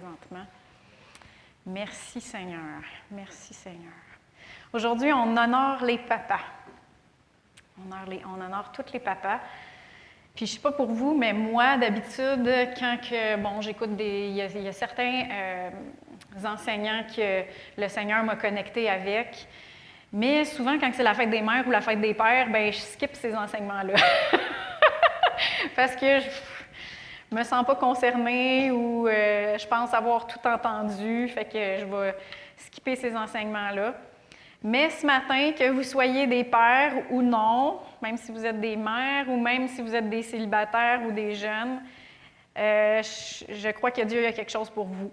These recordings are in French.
présentement. Merci Seigneur. Merci Seigneur. Aujourd'hui, on honore les papas. On honore, on honore tous les papas. Puis je sais pas pour vous, mais moi, d'habitude, quand que, bon, j'écoute des. Il y a, certains euh, enseignants que le Seigneur m'a connecté avec. Mais souvent, quand c'est la fête des mères ou la fête des pères, ben je skip ces enseignements-là. Parce que je me sens pas concernée ou euh, je pense avoir tout entendu, fait que je vais skipper ces enseignements-là. Mais ce matin, que vous soyez des pères ou non, même si vous êtes des mères ou même si vous êtes des célibataires ou des jeunes, euh, je, crois que Dieu a quelque chose pour vous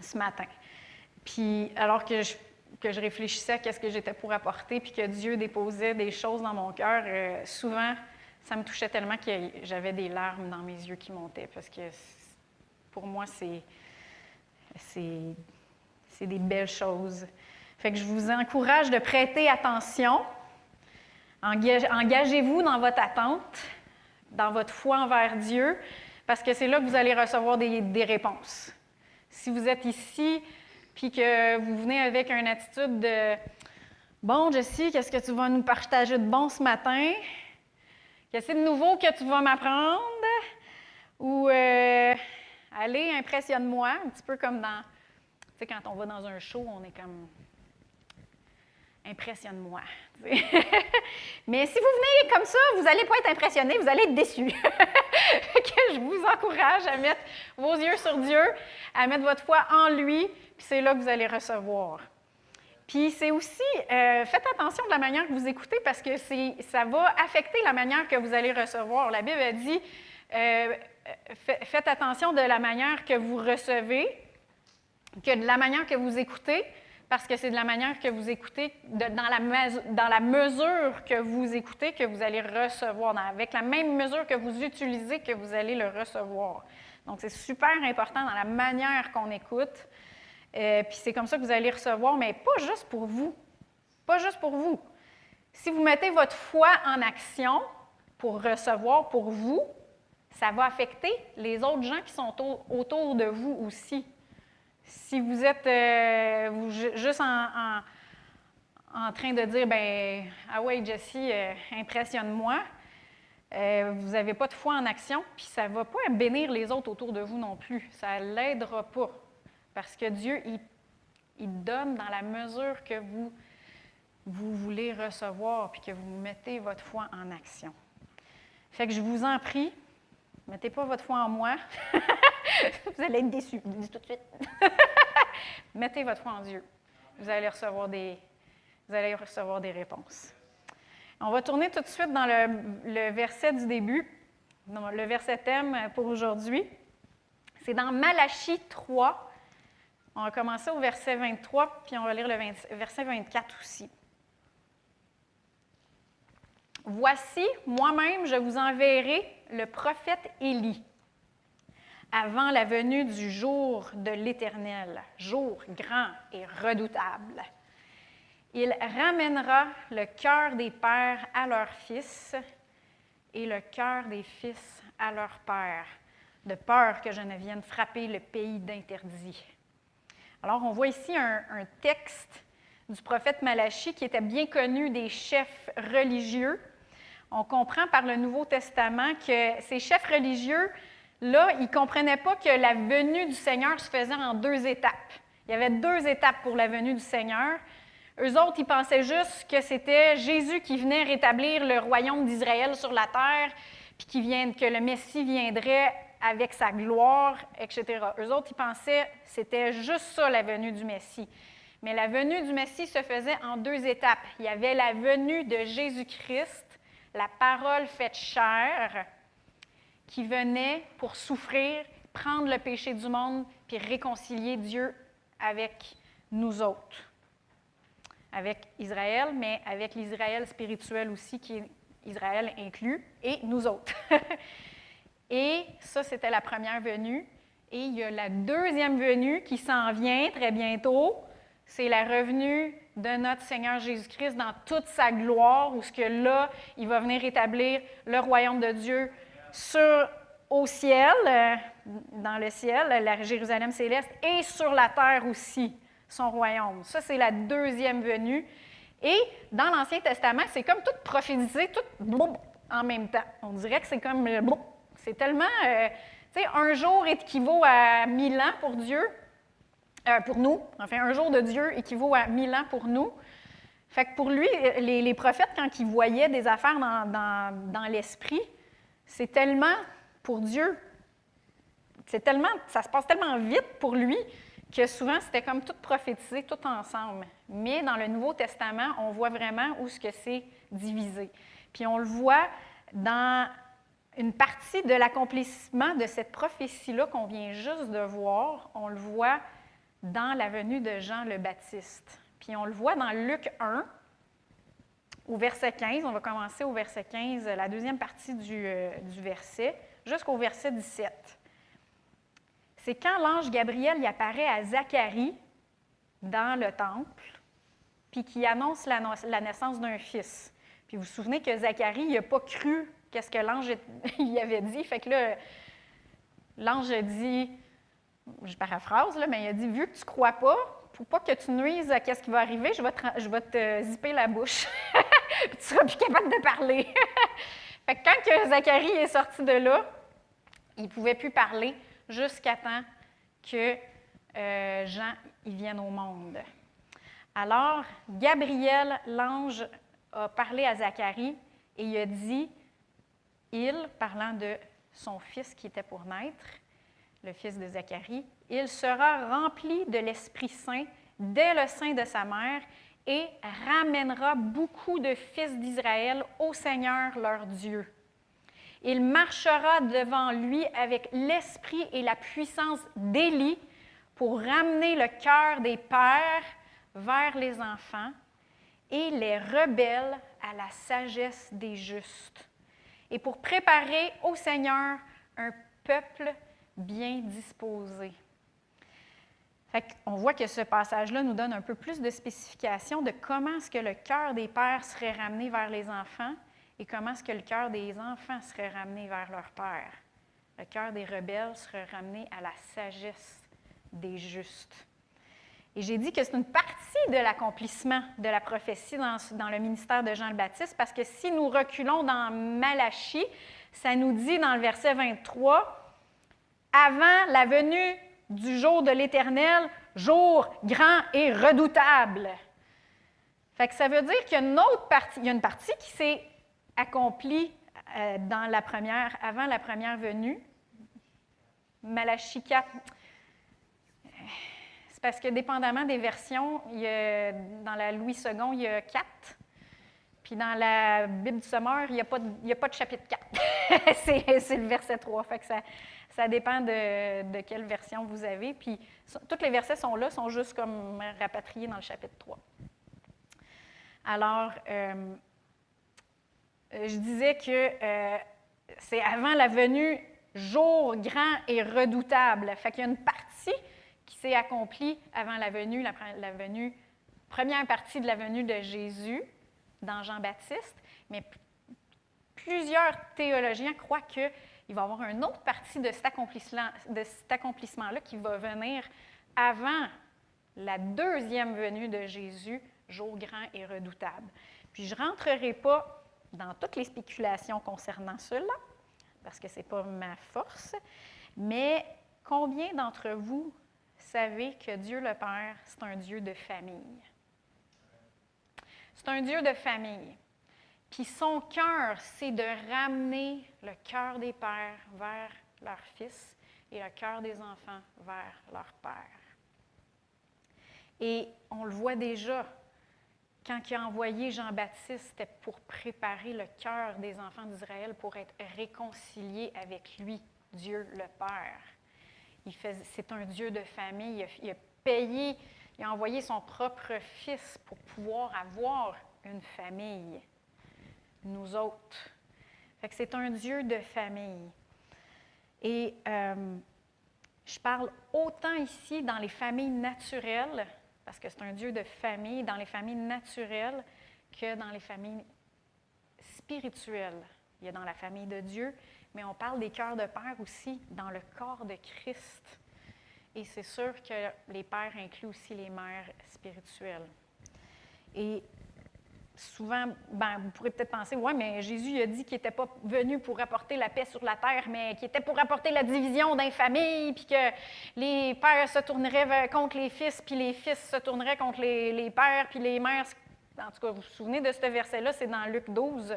ce matin. Puis alors que je, que je réfléchissais à qu'est-ce que j'étais pour apporter, puis que Dieu déposait des choses dans mon cœur, euh, souvent, ça me touchait tellement que j'avais des larmes dans mes yeux qui montaient, parce que pour moi, c'est, c'est des belles choses. Fait que je vous encourage de prêter attention. Engagez-vous dans votre attente, dans votre foi envers Dieu, parce que c'est là que vous allez recevoir des, réponses. Si vous êtes ici, puis que vous venez avec une attitude de Bon, Jessie, qu'est-ce que tu vas nous partager de bon ce matin? Qu'est-ce de nouveau que tu vas m'apprendre? Ou euh, Allez, impressionne-moi, un petit peu comme dans. Tu sais, quand on va dans un show, on est comme impressionne-moi. Mais si vous venez comme ça, vous n'allez pas être impressionné, vous allez être déçu. je vous encourage à mettre vos yeux sur Dieu, à mettre votre foi en lui, puis c'est là que vous allez recevoir. Puis c'est aussi, euh, faites attention de la manière que vous écoutez parce que ça va affecter la manière que vous allez recevoir. La Bible a dit, euh, faites attention de la manière que vous recevez, que de la manière que vous écoutez, parce que c'est de la manière que vous écoutez, dans, la dans, la mesure que vous écoutez, que vous allez recevoir, avec la même mesure que vous utilisez, que vous allez le recevoir. Donc, c'est super important dans la manière qu'on écoute. Euh, puis c'est comme ça que vous allez recevoir, mais pas juste pour vous. Pas juste pour vous. Si vous mettez votre foi en action pour recevoir pour vous, ça va affecter les autres gens qui sont autour de vous aussi. Si vous êtes euh, juste en, train de dire, ben, ah ouais, Jessie, euh, impressionne-moi, euh, vous n'avez pas de foi en action, puis ça ne va pas bénir les autres autour de vous non plus. Ça ne l'aidera pas. Parce que Dieu, il, il, donne dans la mesure que vous, vous voulez recevoir, puis que vous mettez votre foi en action. Fait que je vous en prie, mettez pas votre foi en moi. vous allez être déçus, je dis tout de suite. Mettez votre foi en Dieu. Vous allez recevoir des, vous allez recevoir des réponses. On va tourner tout de suite dans le, verset du début, le verset thème pour aujourd'hui. C'est dans Malachie 3. On va commencer au verset 23, puis on va lire le verset 24 aussi. Voici, moi-même, je vous enverrai le prophète Élie avant la venue du jour de l'Éternel, jour grand et redoutable. Il ramènera le cœur des pères à leurs fils et le cœur des fils à leurs pères, de peur que je ne vienne frapper le pays d'interdit. Alors, on voit ici un, texte du prophète Malachie qui était bien connu des chefs religieux. On comprend par le Nouveau Testament que ces chefs religieux Là, ils ne comprenaient pas que la venue du Seigneur se faisait en deux étapes. Il y avait deux étapes pour la venue du Seigneur. Eux autres, ils pensaient juste que c'était Jésus qui venait rétablir le royaume d'Israël sur la terre, puis que le Messie viendrait avec sa gloire, etc. Eux autres, ils pensaient c'était juste ça, la venue du Messie. Mais la venue du Messie se faisait en deux étapes. Il y avait la venue de Jésus-Christ, la parole faite chair, qui venait pour souffrir, prendre le péché du monde, puis réconcilier Dieu avec nous autres. Avec Israël, mais avec l'Israël spirituel aussi, qui est Israël inclus, et nous autres. et ça, c'était la première venue. Et il y a la deuxième venue qui s'en vient très bientôt. C'est la revenue de notre Seigneur Jésus-Christ dans toute sa gloire, où ce que là, il va venir établir le royaume de Dieu sur, au ciel, euh, dans le ciel, la Jérusalem céleste, et sur la terre aussi, son royaume. Ça, c'est la deuxième venue. Et dans l'Ancien Testament, c'est comme tout prophétisé, tout en même temps. On dirait que c'est comme c'est tellement. Euh, tu sais, un jour équivaut à mille ans pour Dieu, euh, pour nous. Enfin, un jour de Dieu équivaut à mille ans pour nous. Fait que pour lui, les, prophètes, quand ils voyaient des affaires dans, dans l'esprit, c'est tellement, pour Dieu, c'est tellement, ça se passe tellement vite pour lui que souvent c'était comme tout prophétisé, tout ensemble. Mais dans le Nouveau Testament, on voit vraiment où ce que c'est divisé. Puis on le voit dans une partie de l'accomplissement de cette prophétie-là qu'on vient juste de voir, on le voit dans la venue de Jean le Baptiste. Puis on le voit dans Luc 1, au verset 15. On va commencer au verset 15, la deuxième partie du, euh, du verset, jusqu'au verset 17. C'est quand l'ange Gabriel y apparaît à Zacharie dans le temple, puis qui annonce la, naissance d'un fils. Puis vous vous souvenez que Zacharie n'a pas cru qu'est-ce que l'ange y avait dit. Fait que là, l'ange a dit, je paraphrase, mais il a dit Vu que tu ne crois pas, pour pas que tu nuises à ce qui va arriver, je vais te, je vais te zipper la bouche. Puis tu seras plus capable de parler. fait que quand Zacharie est sorti de là, il ne pouvait plus parler jusqu'à temps que euh, Jean il vienne au monde. Alors, Gabriel, l'ange, a parlé à Zacharie et il a dit il, parlant de son fils qui était pour naître, le fils de Zacharie, il sera rempli de l'Esprit Saint dès le sein de sa mère et ramènera beaucoup de fils d'Israël au Seigneur leur Dieu. Il marchera devant lui avec l'esprit et la puissance d'Élie pour ramener le cœur des pères vers les enfants et les rebelles à la sagesse des justes et pour préparer au Seigneur un peuple bien disposé. on voit que ce passage-là nous donne un peu plus de spécification de comment est-ce que le cœur des pères serait ramené vers les enfants et comment est-ce que le cœur des enfants serait ramené vers leur père. Le cœur des rebelles serait ramené à la sagesse des justes. Et j'ai dit que c'est une partie de l'accomplissement de la prophétie dans, le ministère de Jean le Baptiste, parce que si nous reculons dans Malachie, ça nous dit dans le verset 23, avant la venue du jour de l'Éternel, jour grand et redoutable. Ça veut dire qu'il y a une autre partie, y a une partie qui s'est accomplie euh, dans la première, avant la première venue. Malachie 4, parce que dépendamment des versions, dans la Louis II, il y a quatre. Puis dans la Bible du Sommeur, il n'y a, pas de, a pas de chapitre 4. c'est le verset 3. Fait que ça, dépend de, quelle version vous avez. Puis les versets sont là, sont juste comme rapatriés dans le chapitre 3. Alors, euh, je disais que euh, c'est avant la venue jour grand et redoutable. Fait qu'il y a une partie qui s'est accompli avant la la, première partie de la venue de Jésus dans Jean-Baptiste, mais plusieurs théologiens croient qu'il va y avoir une autre partie de cet accomplissement-là qui va venir avant la deuxième venue de Jésus, jour grand et redoutable. Puis je ne rentrerai pas dans toutes les spéculations concernant cela, parce que ce n'est pas ma force, mais combien d'entre vous savez que Dieu le Père, c'est un Dieu de famille. C'est un Dieu de famille. Puis son cœur, c'est de ramener le cœur des pères vers leur fils et le cœur des enfants vers leur père. Et on le voit déjà, quand il a envoyé Jean-Baptiste, pour préparer le cœur des enfants d'Israël pour être réconciliés avec lui, Dieu le Père c'est un Dieu de famille. Il a, payé, il a envoyé son propre fils pour pouvoir avoir une famille. Nous autres. c'est un Dieu de famille. Et euh, je parle autant ici dans les familles naturelles, parce que c'est un Dieu de famille, dans les familles naturelles, que dans les familles spirituelles. Il y a dans la famille de Dieu, mais on parle des cœurs de père aussi dans le corps de Christ. Et c'est sûr que les pères incluent aussi les mères spirituelles. Et souvent, ben, vous pourrez peut-être penser, ouais, mais Jésus a dit qu'il n'était pas venu pour apporter la paix sur la terre, mais qu'il était pour apporter la division d'un famille, puis que les pères se tourneraient contre les fils, puis les fils se tourneraient contre les, les pères, puis les mères. En tout cas, vous vous souvenez de ce verset-là, c'est dans Luc 12.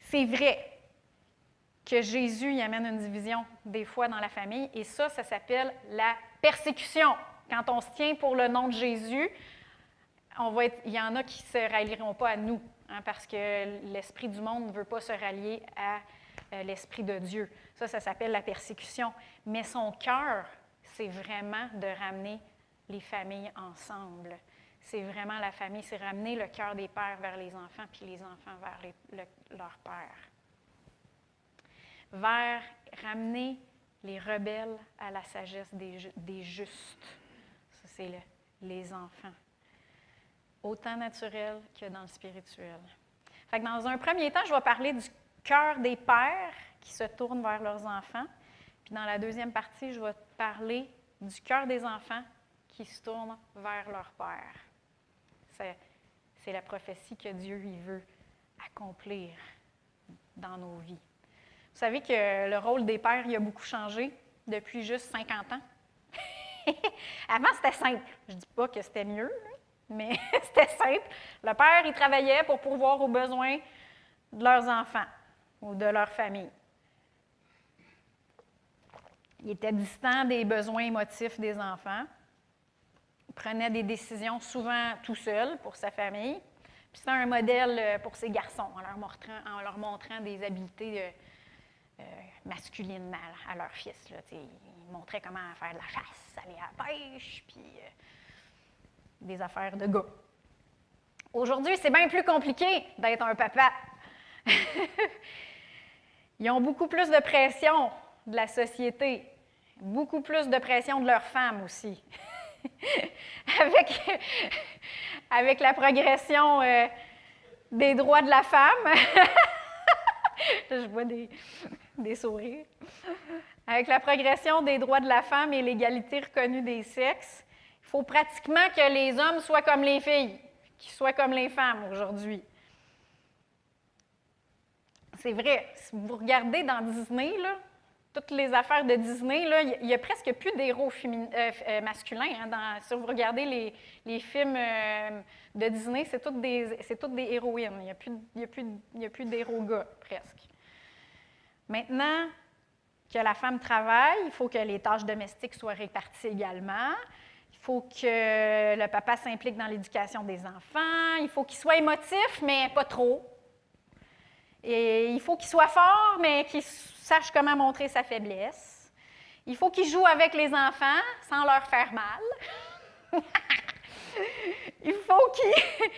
C'est vrai que Jésus y amène une division des fois dans la famille, et ça, ça s'appelle la persécution. Quand on se tient pour le nom de Jésus, on va il y en a qui ne se rallieront pas à nous, hein, parce que l'esprit du monde ne veut pas se rallier à euh, l'esprit de Dieu. Ça, ça s'appelle la persécution. Mais son cœur, c'est vraiment de ramener les familles ensemble. C'est vraiment la famille, c'est ramener le cœur des pères vers les enfants, puis les enfants vers les, leur père. Vers ramener les rebelles à la sagesse des, justes. Ça, c'est le, les enfants autant naturel que dans le spirituel. Dans un premier temps, je vais parler du cœur des pères qui se tournent vers leurs enfants. Puis dans la deuxième partie, je vais parler du cœur des enfants qui se tournent vers leur père. C'est la prophétie que Dieu y veut accomplir dans nos vies. Vous savez que le rôle des pères il a beaucoup changé depuis juste 50 ans. Avant, c'était simple. Je ne dis pas que c'était mieux, mais c'était simple. Le père, il travaillait pour pourvoir aux besoins de leurs enfants ou de leur famille. Il était distant des besoins émotifs des enfants. Il prenait des décisions souvent tout seul pour sa famille. Puis c'était un modèle euh, pour ses garçons en leur montrant, en leur montrant des habiletés euh, euh, masculines à, leur fils. Là, il montrait comment faire de la chasse, aller à la pêche, puis des affaires de gars. Aujourd'hui, c'est bien plus compliqué d'être un papa. Ils ont beaucoup plus de pression de la société, beaucoup plus de pression de leurs femmes aussi. avec, avec la progression euh, des droits de la femme, je vois des, des sourires. Avec la progression des droits de la femme et l'égalité reconnue des sexes, il faut pratiquement que les hommes soient comme les filles, qu'ils soient comme les femmes aujourd'hui. C'est vrai, si vous regardez dans Disney, toutes les affaires de Disney, il n'y a, presque plus d'héros euh, euh, masculins. Hein, si vous regardez les, films euh, de Disney, c'est toutes des, héroïnes. Il n'y a plus, plus, plus d'héros gars, presque. Maintenant que la femme travaille, il faut que les tâches domestiques soient réparties également. Il faut que le papa s'implique dans l'éducation des enfants. Il faut qu'il soit émotif, mais pas trop. Et il faut qu'il soit fort, mais qu'il sache comment montrer sa faiblesse. Il faut qu'il joue avec les enfants sans leur faire mal. il faut qu'il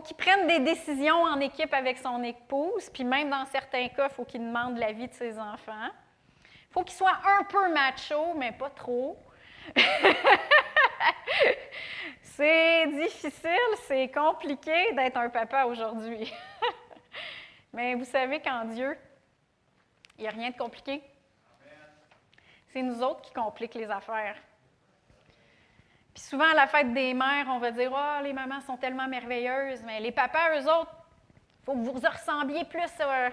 prenne des décisions en équipe avec son épouse, puis même dans certains cas, il faut qu'il demande l'avis de ses enfants. Il faut qu'il soit un peu macho, mais pas trop. c'est difficile, c'est compliqué d'être un papa aujourd'hui. Mais vous savez qu'en Dieu, il n'y a rien de compliqué. C'est nous autres qui compliquent les affaires. Puis souvent, à la fête des mères, on va dire Oh, les mamans sont tellement merveilleuses, mais les papas, eux autres, il faut que vous ressembliez plus, à,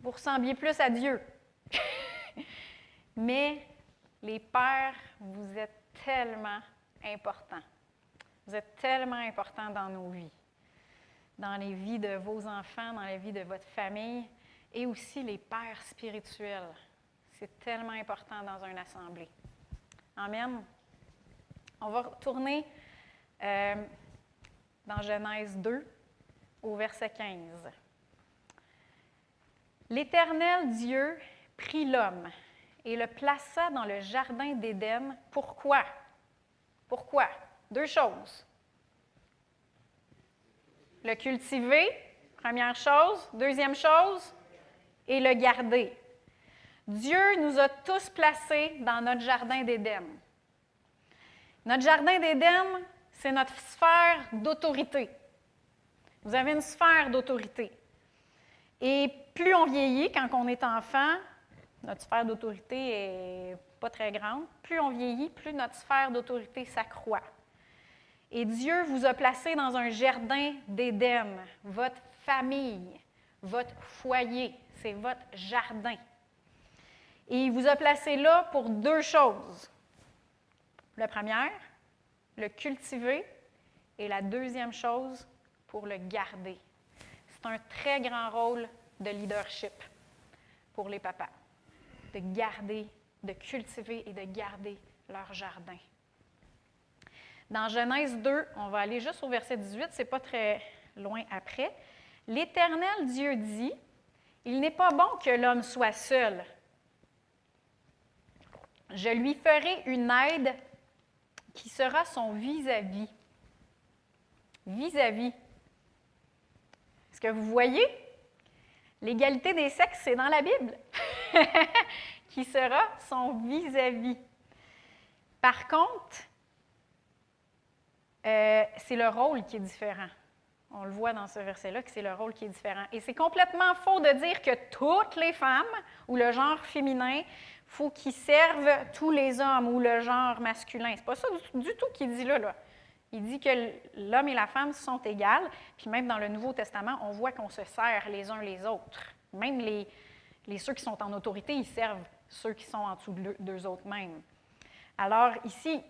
vous ressembliez plus à Dieu. mais les pères, vous êtes tellement important. Vous êtes tellement important dans nos vies, dans les vies de vos enfants, dans la vie de votre famille et aussi les pères spirituels. C'est tellement important dans une assemblée. Amen. On va retourner euh, dans Genèse 2 au verset 15. L'Éternel Dieu prit l'homme et le plaça dans le jardin d'Éden. Pourquoi? Pourquoi? Deux choses. Le cultiver, première chose. Deuxième chose, et le garder. Dieu nous a tous placés dans notre jardin d'Éden. Notre jardin d'Éden, c'est notre sphère d'autorité. Vous avez une sphère d'autorité. Et plus on vieillit, quand on est enfant, notre sphère d'autorité est pas très grande. Plus on vieillit, plus notre sphère d'autorité s'accroît. Et Dieu vous a placé dans un jardin d'Éden, votre famille, votre foyer, c'est votre jardin. Et il vous a placé là pour deux choses. La première, le cultiver, et la deuxième chose, pour le garder. C'est un très grand rôle de leadership pour les papas, de garder, de cultiver et de garder leur jardin. Dans Genèse 2, on va aller juste au verset 18, c'est pas très loin après. L'Éternel Dieu dit Il n'est pas bon que l'homme soit seul. Je lui ferai une aide qui sera son vis-à-vis. Vis-à-vis. Est-ce que vous voyez? L'égalité des sexes, c'est dans la Bible. qui sera son vis-à-vis. Par contre, euh, c'est le rôle qui est différent. On le voit dans ce verset-là que c'est le rôle qui est différent. Et c'est complètement faux de dire que toutes les femmes ou le genre féminin, faut qu'ils servent tous les hommes ou le genre masculin. C'est pas ça du, tout qu'il dit là. Il dit que l'homme et la femme sont égales. Puis même dans le Nouveau Testament, on voit qu'on se sert les uns les autres. Même les, les ceux qui sont en autorité, ils servent ceux qui sont en dessous d'eux autres mêmes. Alors ici,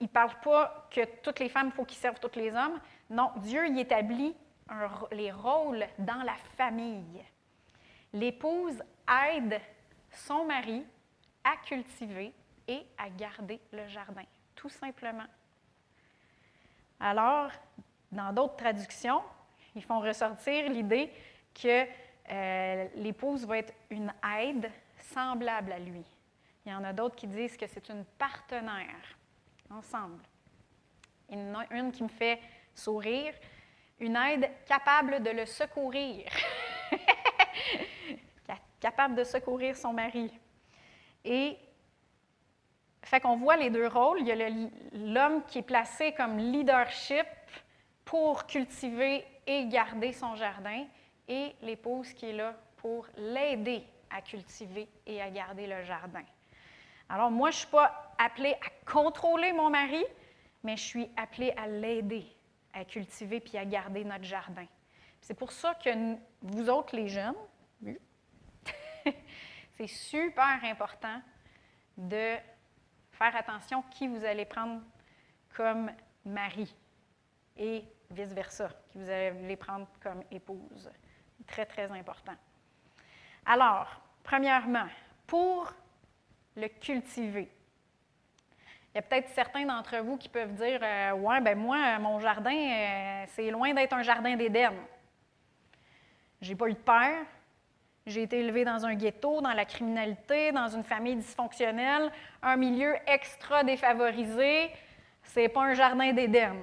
il ne parle pas que toutes les femmes, il faut qu'ils servent tous les hommes. Non, Dieu y établit les rôles dans la famille. L'épouse aide son mari à cultiver et à garder le jardin, tout simplement. Alors, dans d'autres traductions, ils font ressortir l'idée que euh, l'épouse va être une aide semblable à lui. Il y en a d'autres qui disent que c'est une partenaire ensemble. Une, une qui me fait sourire, une aide capable de le secourir, capable de secourir son mari. Et fait qu'on voit les deux rôles. Il y a l'homme qui est placé comme leadership pour cultiver et garder son jardin, et l'épouse qui est là pour l'aider à cultiver et à garder le jardin. Alors moi, je ne suis pas appelée à contrôler mon mari, mais je suis appelée à l'aider à cultiver puis à garder notre jardin. C'est pour ça que vous autres, les jeunes, c'est super important de faire attention qui vous allez prendre comme mari et vice-versa, qui vous allez prendre comme épouse. Très, très important. Alors, premièrement, pour le cultiver. Il y a peut-être certains d'entre vous qui peuvent dire euh, Ouais, ben moi, mon jardin, euh, c'est loin d'être un jardin d'Éden. J'ai pas eu de père. J'ai été élevé dans un ghetto, dans la criminalité, dans une famille dysfonctionnelle, un milieu extra défavorisé. C'est pas un jardin d'Éden,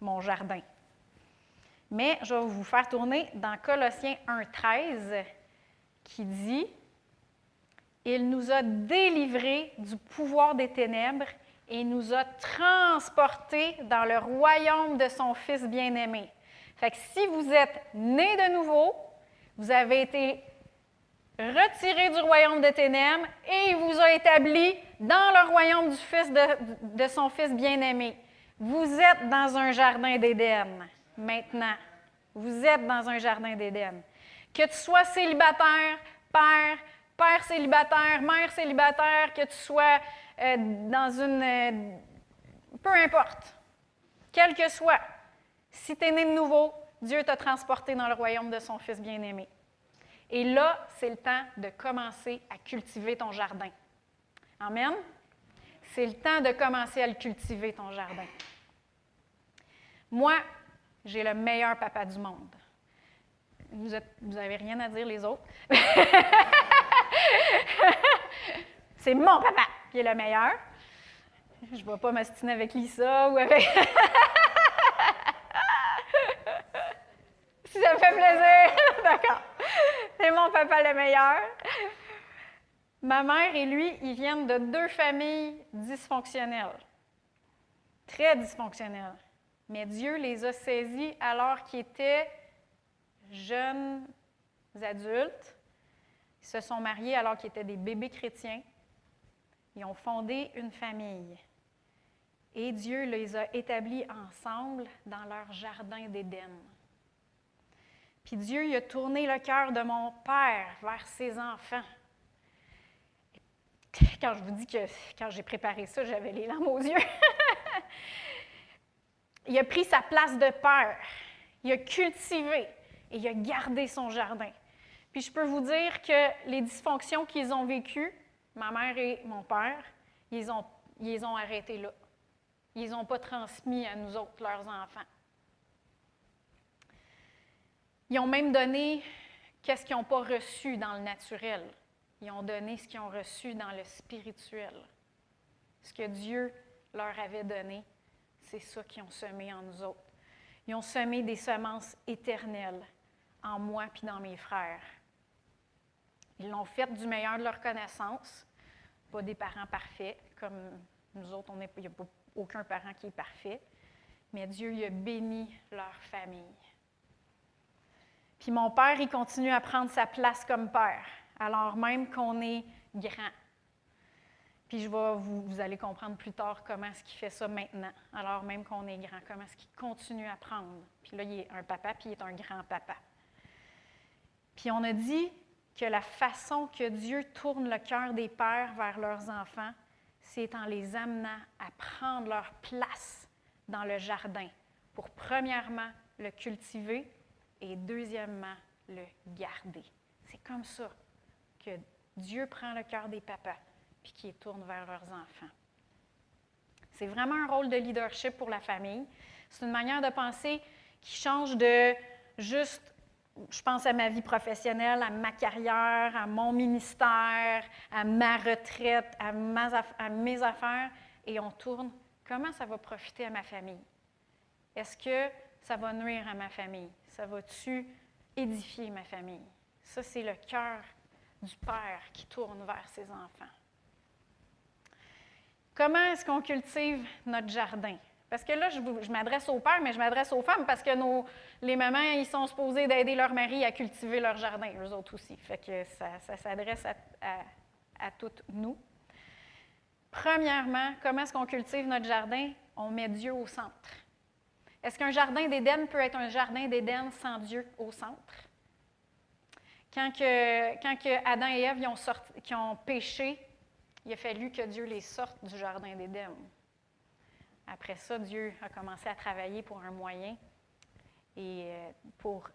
mon jardin. Mais je vais vous faire tourner dans Colossiens 1,13 qui dit il nous a délivrés du pouvoir des ténèbres et nous a transportés dans le royaume de son Fils bien-aimé. Fait que si vous êtes né de nouveau, vous avez été retiré du royaume des ténèbres et il vous a établi dans le royaume du Fils de, de son Fils bien-aimé. Vous êtes dans un jardin d'Éden maintenant. Vous êtes dans un jardin d'Éden. Que tu sois célibataire, père, père célibataire, mère célibataire, que tu sois euh, dans une... Euh, peu importe, quel que soit, si tu es né de nouveau, Dieu t'a transporté dans le royaume de son Fils bien-aimé. Et là, c'est le temps de commencer à cultiver ton jardin. Amen? C'est le temps de commencer à le cultiver, ton jardin. Moi, j'ai le meilleur papa du monde. Vous n'avez rien à dire les autres? c'est mon papa qui est le meilleur. Je ne vais pas m'astiner avec Lisa ou avec. si ça me fait plaisir. D'accord. C'est mon papa le meilleur. Ma mère et lui, ils viennent de deux familles dysfonctionnelles. Très dysfonctionnelles. Mais Dieu les a saisis alors qu'ils étaient jeunes adultes. Ils se sont mariés alors qu'ils étaient des bébés chrétiens. Ils ont fondé une famille. Et Dieu les a établis ensemble dans leur jardin d'Éden. Puis Dieu il a tourné le cœur de mon père vers ses enfants. Quand je vous dis que quand j'ai préparé ça, j'avais les larmes aux yeux. il a pris sa place de père. Il a cultivé et il a gardé son jardin. Puis je peux vous dire que les dysfonctions qu'ils ont vécues, ma mère et mon père, ils ont, ils ont arrêté là. Ils n'ont pas transmis à nous autres, leurs enfants. Ils ont même donné qu'est-ce qu'ils n'ont pas reçu dans le naturel. Ils ont donné ce qu'ils ont reçu dans le spirituel. Ce que Dieu leur avait donné, c'est ça qu'ils ont semé en nous autres. Ils ont semé des semences éternelles en moi puis dans mes frères. Ils l'ont fait du meilleur de leur connaissance, pas des parents parfaits, comme nous autres, il n'y a aucun parent qui est parfait, mais Dieu a béni leur famille. Puis mon père, il continue à prendre sa place comme père, alors même qu'on est grand. Puis je vais, vous, vous allez comprendre plus tard comment est-ce qu'il fait ça maintenant, alors même qu'on est grand, comment est-ce qu'il continue à prendre. Puis là, il est un papa, puis il est un grand-papa. Puis on a dit que la façon que Dieu tourne le cœur des pères vers leurs enfants, c'est en les amenant à prendre leur place dans le jardin pour premièrement le cultiver et deuxièmement le garder. C'est comme ça que Dieu prend le cœur des papas puis qu'il tourne vers leurs enfants. C'est vraiment un rôle de leadership pour la famille. C'est une manière de penser qui change de juste je pense à ma vie professionnelle, à ma carrière, à mon ministère, à ma retraite, à, mes affaires, et on tourne. Comment ça va profiter à ma famille? Est-ce que ça va nuire à ma famille? Ça va-tu édifier ma famille? Ça, c'est le cœur du Père qui tourne vers ses enfants. Comment est-ce qu'on cultive notre jardin? Parce que là, je, m'adresse aux pères, mais je m'adresse aux femmes parce que les mamans, ils sont supposés d'aider leur mari à cultiver leur jardin, eux autres aussi. Fait que ça, s'adresse à, toutes nous. Premièrement, comment est-ce qu'on cultive notre jardin? On met Dieu au centre. Est-ce qu'un jardin d'Éden peut être un jardin d'Éden sans Dieu au centre? Quand, Adam et Ève ont, sorti, ont péché, il a fallu que Dieu les sorte du jardin d'Éden. Après ça, Dieu a commencé à travailler pour un moyen et euh, pour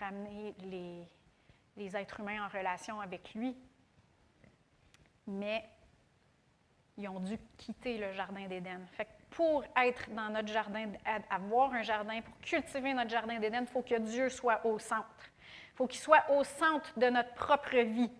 ramener les, êtres humains en relation avec lui. Mais ils ont dû quitter le jardin d'Éden. Fait pour être dans notre jardin, avoir un jardin, pour cultiver notre jardin d'Éden, il faut que Dieu soit au centre. Il faut qu'il soit au centre de notre propre vie.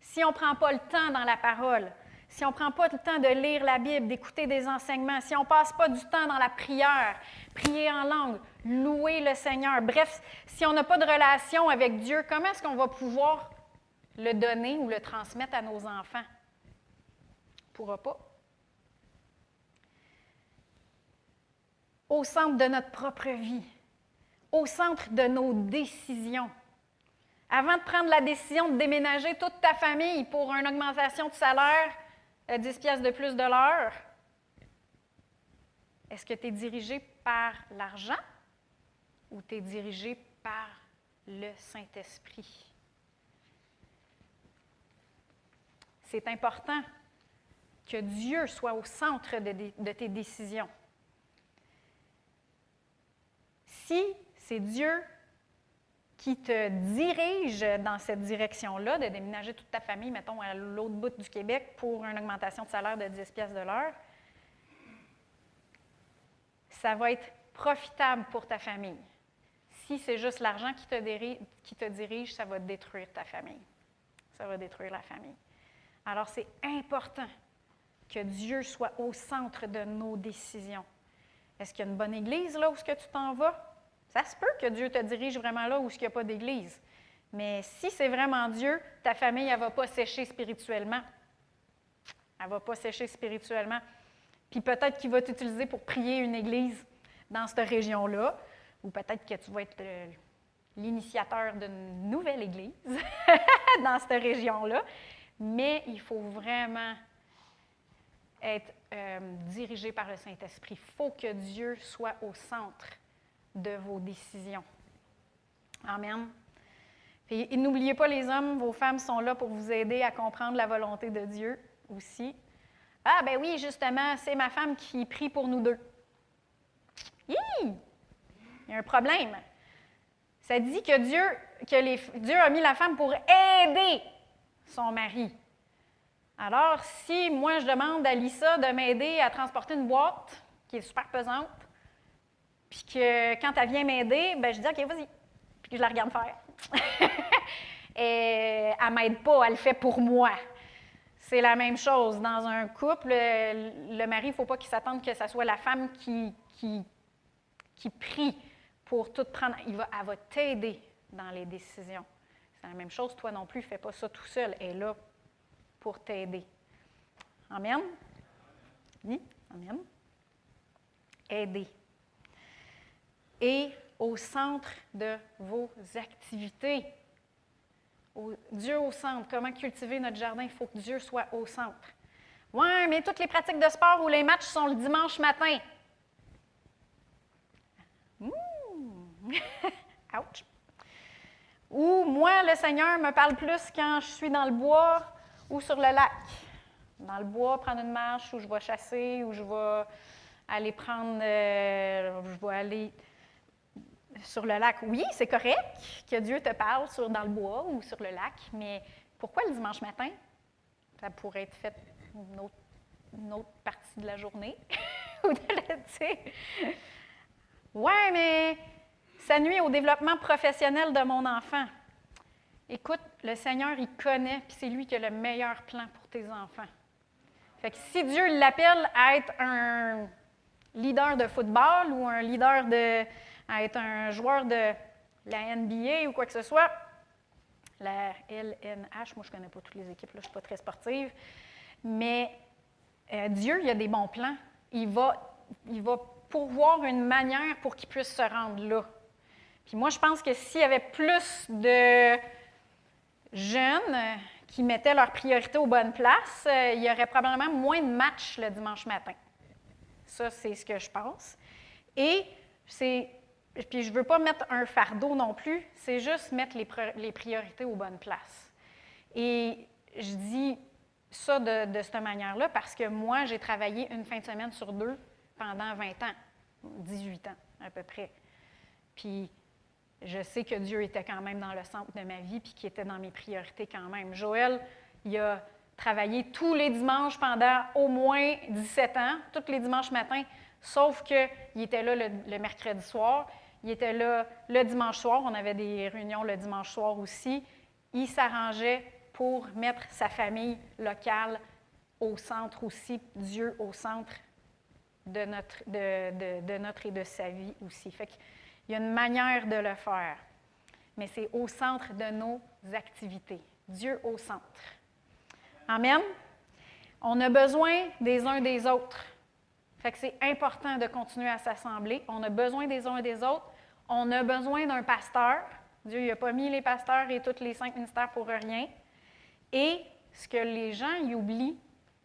Si on ne prend pas le temps dans la parole, si on ne prend pas le temps de lire la Bible, d'écouter des enseignements, si on ne passe pas du temps dans la prière, prier en langue, louer le Seigneur, bref, si on n'a pas de relation avec Dieu, comment est-ce qu'on va pouvoir le donner ou le transmettre à nos enfants? On ne pourra pas. Au centre de notre propre vie, au centre de nos décisions. Avant de prendre la décision de déménager toute ta famille pour une augmentation de salaire, 10 pièces de plus de l'heure, est-ce que tu es dirigé par l'argent ou tu es dirigé par le Saint-Esprit? C'est important que Dieu soit au centre de tes décisions. Si c'est Dieu qui te dirige dans cette direction-là, de déménager toute ta famille, mettons, à l'autre bout du Québec pour une augmentation de salaire de 10 pièces de l'heure, ça va être profitable pour ta famille. Si c'est juste l'argent qui, te dirige, ça va détruire ta famille. Ça va détruire la famille. Alors, c'est important que Dieu soit au centre de nos décisions. Est-ce qu'il y a une bonne église là où est-ce que tu t'en vas? Ça se peut que Dieu te dirige vraiment là où il n'y a pas d'église. Mais si c'est vraiment Dieu, ta famille, elle ne va pas sécher spirituellement. Elle ne va pas sécher spirituellement. Puis peut-être qu'il va t'utiliser pour prier une église dans cette région-là, ou peut-être que tu vas être l'initiateur d'une nouvelle église dans cette région-là, mais il faut vraiment être euh, dirigé par le Saint-Esprit. Il faut que Dieu soit au centre de vos décisions. Amen. Et, n'oubliez pas les hommes, vos femmes sont là pour vous aider à comprendre la volonté de Dieu aussi. Ah ben oui, justement, c'est ma femme qui prie pour nous deux. Il y a un problème. Ça dit que Dieu, que Dieu a mis la femme pour aider son mari. Alors, si moi je demande à Lisa de m'aider à transporter une boîte qui est super pesante, puis que quand elle vient m'aider, ben je dis OK, vas-y. Puis je la regarde faire. Et elle m'aide pas, elle le fait pour moi. C'est la même chose. Dans un couple, le, mari, il ne faut pas qu'il s'attende que ce soit la femme qui, qui, prie pour tout prendre. Il va, elle va t'aider dans les décisions. C'est la même chose. Toi non plus, fais pas ça tout seul. Elle est là pour t'aider. Amen? Oui? Amen? Aider. Et au centre de vos activités. Dieu au centre. Comment cultiver notre jardin? Il faut que Dieu soit au centre. Oui, mais toutes les pratiques de sport ou les matchs sont le dimanche matin. Mmh. Ouch. Ou moi, le Seigneur me parle plus quand je suis dans le bois ou sur le lac. Dans le bois, prendre une marche où je vais chasser, ou je vais aller prendre, euh, je vais aller sur le lac. Oui, c'est correct que Dieu te parle sur, dans le bois ou sur le lac, mais pourquoi le dimanche matin? Ça pourrait être fait une autre, partie de la journée. ouais, mais ça nuit au développement professionnel de mon enfant. Écoute, le Seigneur, il connaît, puis c'est lui qui a le meilleur plan pour tes enfants. Fait que si Dieu l'appelle à être un leader de football ou un leader de. À être un joueur de la NBA ou quoi que ce soit, la LNH, moi je ne connais pas toutes les équipes, là, je ne suis pas très sportive, mais euh, Dieu, il a des bons plans. Il va, il va pourvoir une manière pour qu'il puisse se rendre là. Puis moi, je pense que s'il y avait plus de jeunes qui mettaient leurs priorités aux bonnes places, euh, il y aurait probablement moins de matchs le dimanche matin. Ça, c'est ce que je pense. Et c'est. Puis je ne veux pas mettre un fardeau non plus, c'est juste mettre les, priorités aux bonnes places. Et je dis ça de, de cette manière-là parce que moi, j'ai travaillé une fin de semaine sur deux pendant 20 ans, 18 ans à peu près. Puis je sais que Dieu était quand même dans le centre de ma vie puis qu'il était dans mes priorités quand même. Joël, il a travaillé tous les dimanches pendant au moins 17 ans, tous les dimanches matins, sauf qu'il était là le, mercredi soir, il était là le dimanche soir, on avait des réunions le dimanche soir aussi. Il s'arrangeait pour mettre sa famille locale au centre aussi, Dieu au centre de notre, de, notre et de sa vie aussi. Fait il y a une manière de le faire, mais c'est au centre de nos activités. Dieu au centre. Amen. On a besoin des uns des autres. Que c'est important de continuer à s'assembler. On a besoin des uns et des autres. On a besoin d'un pasteur. Dieu n'a pas mis les pasteurs et tous les cinq ministères pour rien. Et ce que les gens y oublient,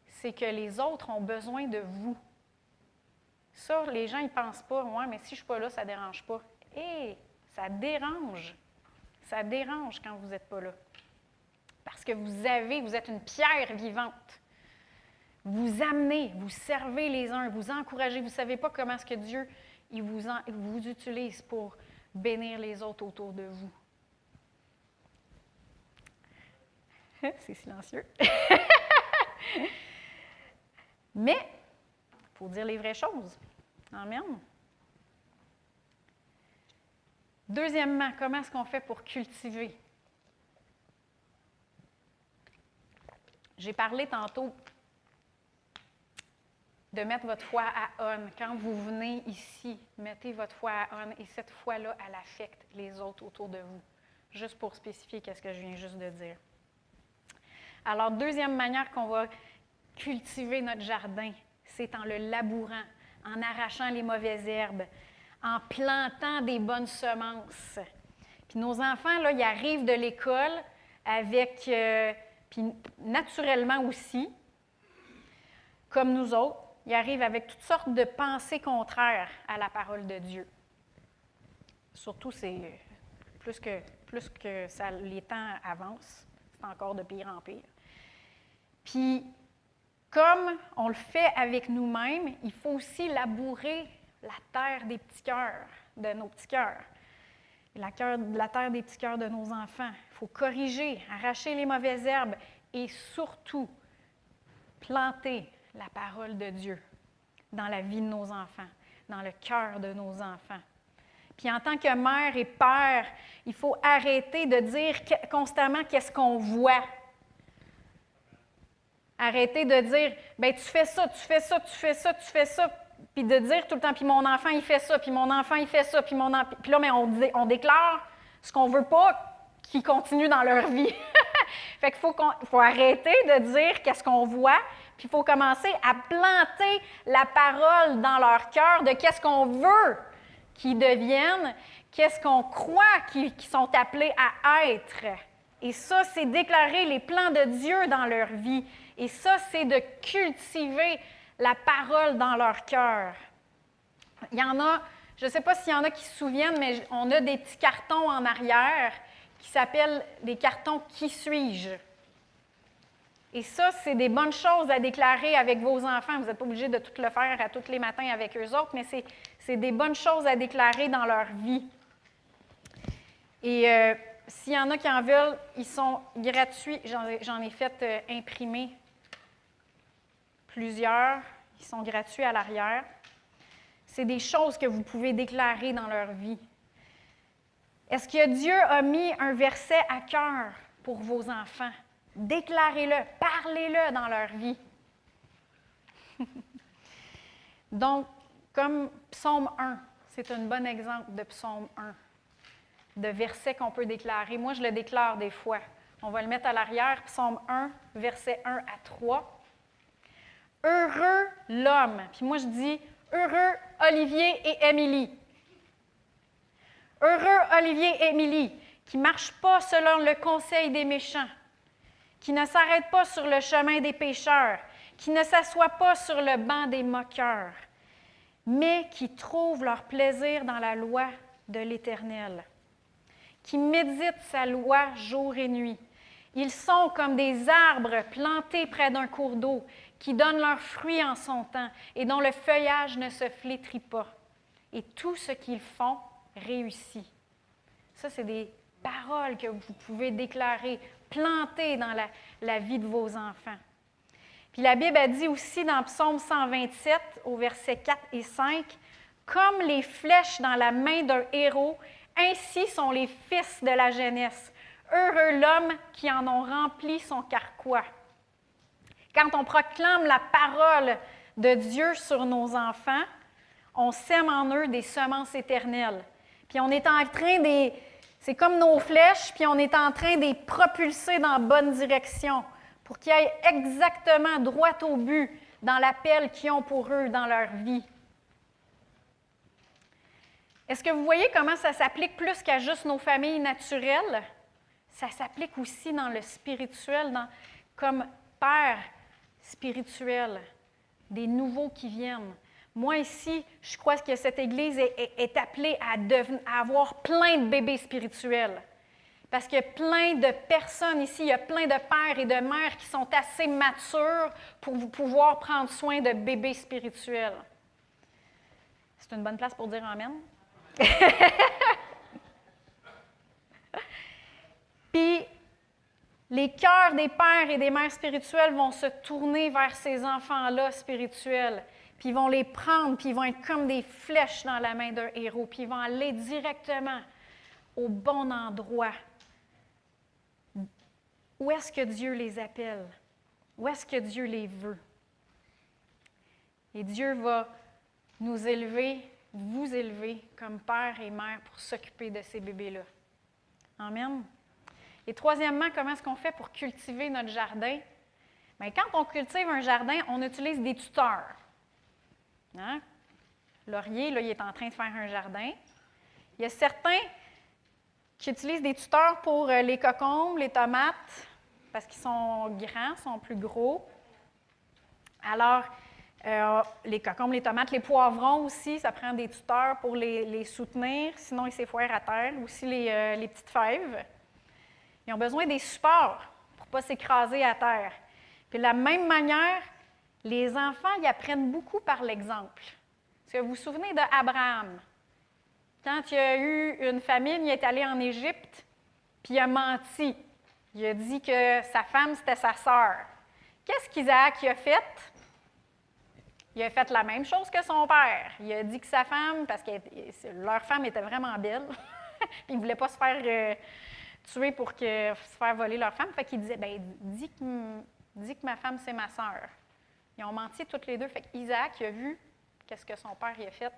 c'est que les autres ont besoin de vous. Ça, les gens, ils pensent pas, ouais, mais si je ne suis pas là, ça ne dérange pas. Hé, ça dérange. Ça dérange quand vous n'êtes pas là. Parce que vous avez, vous êtes une pierre vivante. Vous amenez, vous servez les uns, vous encouragez. Vous ne savez pas comment est-ce que Dieu il vous, vous utilise pour bénir les autres autour de vous. C'est silencieux. Mais, il faut dire les vraies choses. Amen. Deuxièmement, comment est-ce qu'on fait pour cultiver? J'ai parlé tantôt de mettre votre foi à on. Quand vous venez ici, mettez votre foi à on et cette foi-là, elle affecte les autres autour de vous. Juste pour spécifier qu'est-ce que je viens juste de dire. Alors, deuxième manière qu'on va cultiver notre jardin, c'est en le labourant, en arrachant les mauvaises herbes, en plantant des bonnes semences. Puis nos enfants, là, ils arrivent de l'école avec, euh, puis naturellement aussi, comme nous autres, ils arrivent avec toutes sortes de pensées contraires à la parole de Dieu. Surtout, c'est plus que, plus que les temps avancent, c'est encore de pire en pire. Puis, comme on le fait avec nous-mêmes, il faut aussi labourer la terre des petits cœurs, de nos petits cœurs. La terre des petits cœurs de nos enfants. Il faut corriger, arracher les mauvaises herbes et surtout planter la parole de Dieu dans la vie de nos enfants, dans le cœur de nos enfants. Puis en tant que mère et père, il faut arrêter de dire constamment qu'est-ce qu'on voit. Arrêter de dire, ben tu fais ça, tu fais ça, tu fais ça, tu fais ça, puis de dire tout le temps, puis mon enfant il fait ça, puis mon enfant il fait ça, puis mon enfant... Puis là, mais on, déclare ce qu'on veut pas qui continue dans leur vie. fait qu'il faut, faut arrêter de dire qu'est-ce qu'on voit, il faut commencer à planter la parole dans leur cœur de qu'est-ce qu'on veut qu'ils deviennent, qu'est-ce qu'on croit qu'ils sont appelés à être. Et ça, c'est déclarer les plans de Dieu dans leur vie. Et ça, c'est de cultiver la parole dans leur cœur. Il y en a, je ne sais pas s'il y en a qui se souviennent, mais on a des petits cartons en arrière qui s'appellent des cartons Qui suis-je? Et ça, c'est des bonnes choses à déclarer avec vos enfants. Vous n'êtes pas obligé de tout le faire à tous les matins avec eux autres, mais c'est des bonnes choses à déclarer dans leur vie. Et euh, s'il y en a qui en veulent, ils sont gratuits. J'en ai fait euh, imprimer plusieurs. Ils sont gratuits à l'arrière. C'est des choses que vous pouvez déclarer dans leur vie. Est-ce que Dieu a mis un verset à cœur pour vos enfants? Déclarez-le, parlez-le dans leur vie. Donc, comme Psaume 1, c'est un bon exemple de Psaume 1, de verset qu'on peut déclarer. Moi, je le déclare des fois. On va le mettre à l'arrière, Psaume 1, verset 1 à 3. Heureux l'homme. Puis moi, je dis heureux Olivier et Émilie. Heureux Olivier et Émilie, qui ne marchent pas selon le conseil des méchants, qui ne s'arrêtent pas sur le chemin des pécheurs, qui ne s'assoient pas sur le banc des moqueurs, mais qui trouvent leur plaisir dans la loi de l'Éternel, qui méditent sa loi jour et nuit. Ils sont comme des arbres plantés près d'un cours d'eau, qui donnent leurs fruits en son temps et dont le feuillage ne se flétrit pas. Et tout ce qu'ils font réussit. Ça, c'est des paroles que vous pouvez déclarer, planter dans la, la, vie de vos enfants. Puis la Bible a dit aussi dans Psaume 127, au verset 4 et 5, Comme les flèches dans la main d'un héros, ainsi sont les fils de la jeunesse. Heureux l'homme qui en ont rempli son carquois. Quand on proclame la parole de Dieu sur nos enfants, on sème en eux des semences éternelles. Puis on est en train de. C'est comme nos flèches, puis on est en train de les propulser dans la bonne direction pour qu'ils aillent exactement droit au but dans l'appel qu'ils ont pour eux dans leur vie. Est-ce que vous voyez comment ça s'applique plus qu'à juste nos familles naturelles? Ça s'applique aussi dans le spirituel, dans, comme Père, spirituels, des nouveaux qui viennent. Moi ici, je crois que cette Église est, appelée à, avoir plein de bébés spirituels. Parce qu'il y a plein de personnes ici, il y a plein de pères et de mères qui sont assez matures pour pouvoir prendre soin de bébés spirituels. C'est une bonne place pour dire Amen? Puis, les cœurs des pères et des mères spirituels vont se tourner vers ces enfants-là spirituels. Puis ils vont les prendre, puis ils vont être comme des flèches dans la main d'un héros, puis ils vont aller directement au bon endroit. Où est-ce que Dieu les appelle? Où est-ce que Dieu les veut? Et Dieu va nous élever, vous élever comme père et mère pour s'occuper de ces bébés-là. Amen. Et troisièmement, comment est-ce qu'on fait pour cultiver notre jardin? Bien, quand on cultive un jardin, on utilise des tuteurs. Hein? Laurier, là, il est en train de faire un jardin. Il y a certains qui utilise des tuteurs pour euh, les cocombes, les tomates, parce qu'ils sont grands, sont plus gros. Alors, euh, les cocombes, les tomates, les poivrons aussi, ça prend des tuteurs pour les, soutenir, sinon ils s'effoirent à terre. Aussi les, euh, les, petites fèves. Ils ont besoin des supports pour ne pas s'écraser à terre. Puis de la même manière, les enfants, ils apprennent beaucoup par l'exemple. Vous vous souvenez d'Abraham? Quand il y a eu une famine, il est allé en Égypte, puis il a menti. Il a dit que sa femme, c'était sa sœur. Qu'est-ce qu'Isaac a fait? Il a fait la même chose que son père. Il a dit que sa femme, parce que leur femme était vraiment belle, il ne voulait pas se faire euh, tuer pour que, se faire voler leur femme. Fait qu'il disait, ben, que, dis que ma femme, c'est ma sœur. Ils ont menti toutes les deux. Fait qu'Isaac, a vu qu'est-ce que son père y a fait.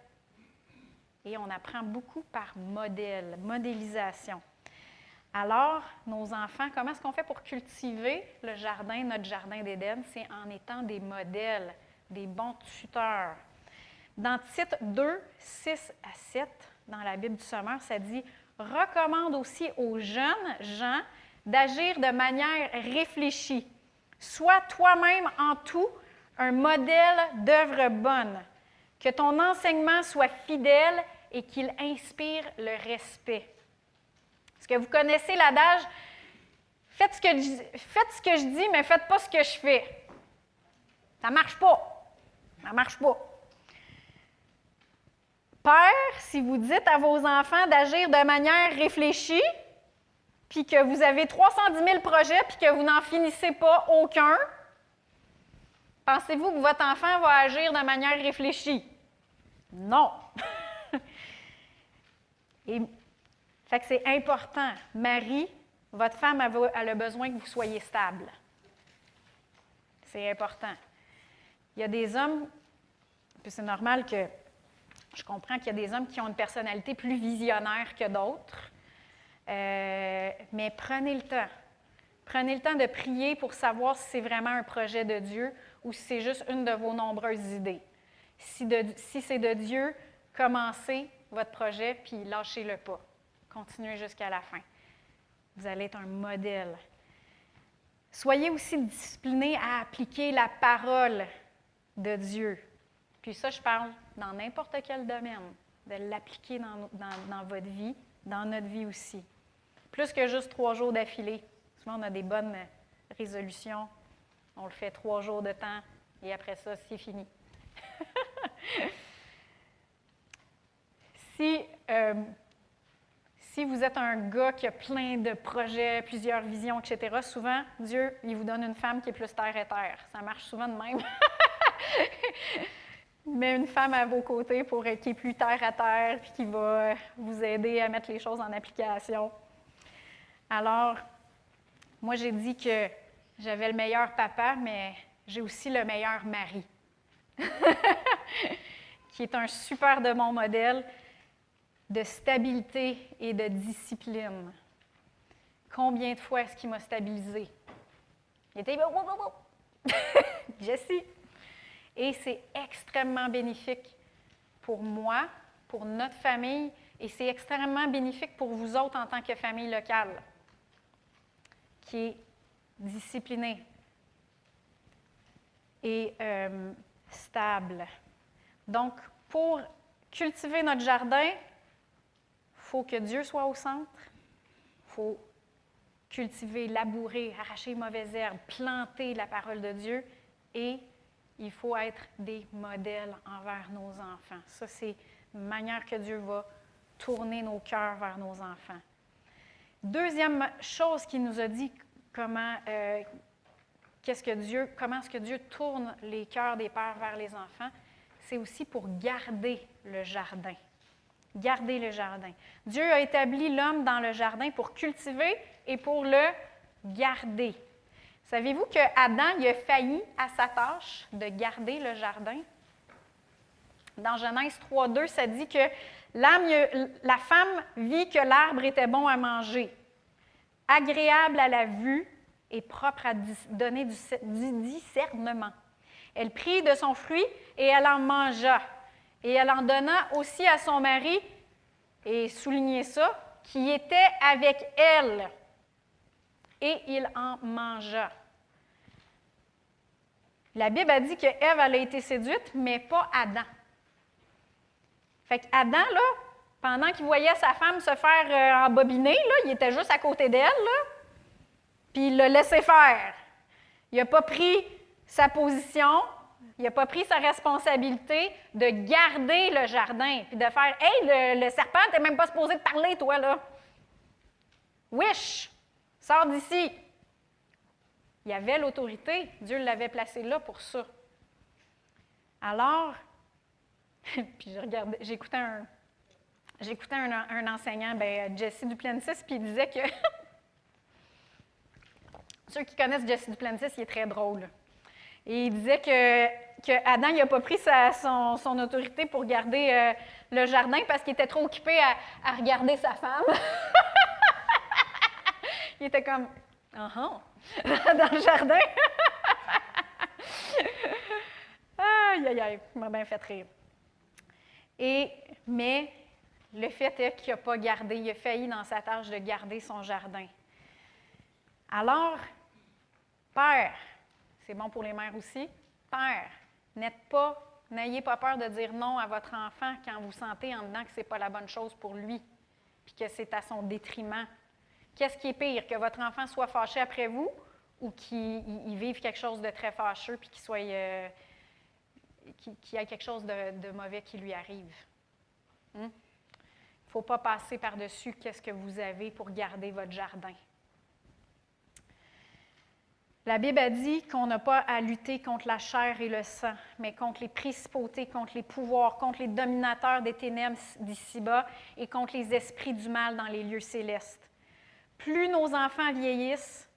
Et on apprend beaucoup par modèle, modélisation. Alors, nos enfants, comment est-ce qu'on fait pour cultiver le jardin, notre jardin d'Éden? C'est en étant des modèles, des bons tuteurs. Dans titre 2, 6 à 7, dans la Bible du Sommeur, ça dit Recommande aussi aux jeunes gens d'agir de manière réfléchie. Sois toi-même en tout un modèle d'œuvre bonne. Que ton enseignement soit fidèle et qu'il inspire le respect. Est-ce que vous connaissez l'adage faites ce, que je, faites ce que je dis, mais faites pas ce que je fais? Ça marche pas. Ça marche pas. Père, si vous dites à vos enfants d'agir de manière réfléchie, puis que vous avez 310 000 projets, puis que vous n'en finissez pas aucun, pensez-vous que votre enfant va agir de manière réfléchie? Non. Et, fait que c'est important. Marie, votre femme a, le besoin que vous soyez stable. C'est important. Il y a des hommes, c'est normal que je comprends qu'il y a des hommes qui ont une personnalité plus visionnaire que d'autres, euh, mais prenez le temps. Prenez le temps de prier pour savoir si c'est vraiment un projet de Dieu ou si c'est juste une de vos nombreuses idées? Si, c'est de Dieu, commencez votre projet, puis lâchez-le pas. Continuez jusqu'à la fin. Vous allez être un modèle. Soyez aussi disciplinés à appliquer la parole de Dieu. Puis ça, je parle dans n'importe quel domaine, de l'appliquer dans, dans, votre vie, dans notre vie aussi. Plus que juste trois jours d'affilée. Souvent, on a des bonnes résolutions. On le fait trois jours de temps et après ça, c'est fini. si, euh, si vous êtes un gars qui a plein de projets, plusieurs visions, etc., souvent, Dieu, il vous donne une femme qui est plus terre et terre. Ça marche souvent de même. Mais une femme à vos côtés pour, qui est plus terre à terre, puis qui va vous aider à mettre les choses en application. Alors, moi, j'ai dit que j'avais le meilleur papa, mais j'ai aussi le meilleur mari, qui est un super de mon modèle de stabilité et de discipline. Combien de fois est-ce qu'il m'a stabilisé? Il était Jessie. Et c'est extrêmement bénéfique pour moi, pour notre famille, et c'est extrêmement bénéfique pour vous autres en tant que famille locale, qui est disciplinée et euh, stable. Donc, pour cultiver notre jardin, faut que Dieu soit au centre. Il faut cultiver, labourer, arracher les mauvaises herbes, planter la parole de Dieu et il faut être des modèles envers nos enfants. Ça, c'est une manière que Dieu va tourner nos cœurs vers nos enfants. Deuxième chose qu'il nous a dit, comment, euh, qu'est-ce que Dieu, comment est-ce que Dieu tourne les cœurs des pères vers les enfants, c'est aussi pour garder le jardin. Garder le jardin. Dieu a établi l'homme dans le jardin pour cultiver et pour le garder. Savez-vous que Adam il a failli à sa tâche de garder le jardin? Dans Genèse 3.2, ça dit que la femme vit que l'arbre était bon à manger, agréable à la vue et propre à donner du discernement. Elle prit de son fruit et elle en mangea. Et elle en donna aussi à son mari, et soulignez ça, qui était avec elle, et il en mangea. La Bible a dit que Ève a été séduite, mais pas Adam. Fait qu'Adam, là, pendant qu'il voyait sa femme se faire euh, embobiner, là, il était juste à côté d'elle, puis il l'a laissé faire. Il n'a pas pris sa position, il n'a pas pris sa responsabilité de garder le jardin, puis de faire Hey, le, serpent, tu même pas supposé de parler, toi, là. Wish, sors d'ici. Il y avait l'autorité, Dieu l'avait placé là pour ça. Alors, puis j'écoutais un, j'écoutais un, enseignant, ben, Jesse Duplantis, puis il disait que ceux qui connaissent Jesse Duplantis, il est très drôle. Et il disait que, Adam n'a pas pris son, autorité pour garder euh, le jardin parce qu'il était trop occupé à, regarder sa femme. il était comme ah uh dans le jardin. aïe, aïe, aïe, m'a bien fait rire. Et, mais le fait est qu'il n'a pas gardé, il a failli dans sa tâche de garder son jardin. Alors, Père, c'est bon pour les mères aussi, Père, n'êtes pas, n'ayez pas peur de dire non à votre enfant quand vous sentez en dedans que ce n'est pas la bonne chose pour lui, puis que c'est à son détriment. Qu'est-ce qui est pire, que votre enfant soit fâché après vous ou qu'il vive quelque chose de très fâcheux, puis qu'il. Euh, y a quelque chose de, mauvais qui lui arrive? Hmm? Faut pas passer par-dessus qu'est-ce que vous avez pour garder votre jardin. La Bible a dit qu'on n'a pas à lutter contre la chair et le sang, mais contre les principautés, contre les pouvoirs, contre les dominateurs des ténèbres d'ici-bas et contre les esprits du mal dans les lieux célestes. Plus nos enfants vieillissent,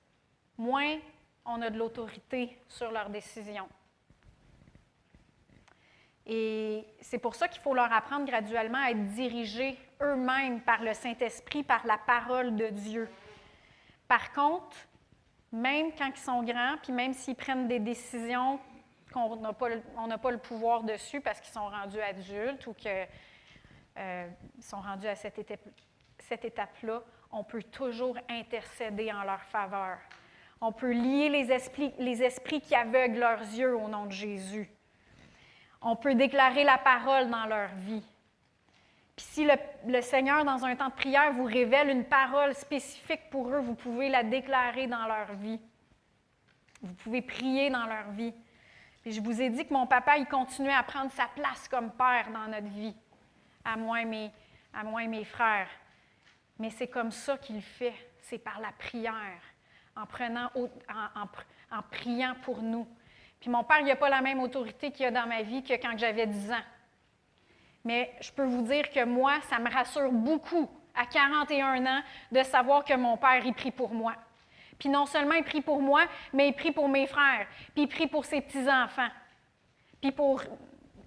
moins on a de l'autorité sur leurs décisions. Et c'est pour ça qu'il faut leur apprendre graduellement à être dirigés eux-mêmes par le Saint-Esprit, par la parole de Dieu. Par contre, même quand ils sont grands, puis même s'ils prennent des décisions qu'on n'a pas, pas, le pouvoir dessus parce qu'ils sont rendus adultes ou qu'ils euh, sont rendus à cette, étape, cette étape-là, on peut toujours intercéder en leur faveur. On peut lier les esprits qui aveuglent leurs yeux au nom de Jésus. On peut déclarer la parole dans leur vie. Puis si le, Seigneur, dans un temps de prière, vous révèle une parole spécifique pour eux, vous pouvez la déclarer dans leur vie. Vous pouvez prier dans leur vie. Puis je vous ai dit que mon papa, il continuait à prendre sa place comme père dans notre vie, à moi et mes, à mes frères. Mais c'est comme ça qu'il fait, c'est par la prière, en, prenant, en priant pour nous. Puis mon père, il n'a pas la même autorité qu'il a dans ma vie que quand j'avais 10 ans. Mais je peux vous dire que moi, ça me rassure beaucoup à 41 ans de savoir que mon père, il prie pour moi. Puis non seulement il prie pour moi, mais il prie pour mes frères, puis il prie pour ses petits-enfants, puis pour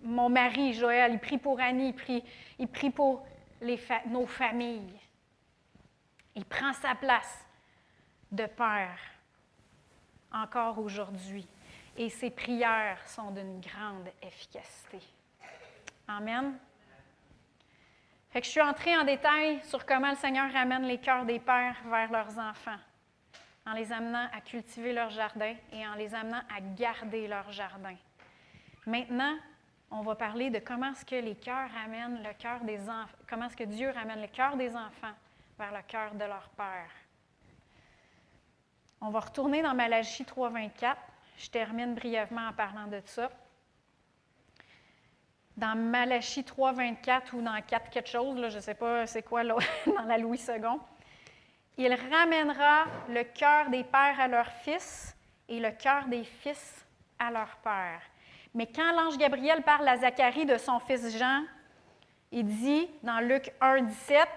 mon mari, Joël, il prie pour Annie, il prie, il prie pour nos familles. Il prend sa place de père encore aujourd'hui et ses prières sont d'une grande efficacité. Amen. Fait que je suis entrée en détail sur comment le Seigneur ramène les cœurs des pères vers leurs enfants, en les amenant à cultiver leur jardin et en les amenant à garder leur jardin. Maintenant, on va parler de comment est-ce que les cœurs ramènent le cœur des enfants, comment est-ce que Dieu ramène le cœur des enfants vers le cœur de leur père. On va retourner dans Malachie 3.24. Je termine brièvement en parlant de ça. Dans Malachie 3, 24 ou dans 4 quelque chose, je ne sais pas c'est quoi dans la Louis II, il ramènera le cœur des pères à leurs fils et le cœur des fils à leurs pères. Mais quand l'ange Gabriel parle à Zacharie de son fils Jean, il dit dans Luc 1, 17,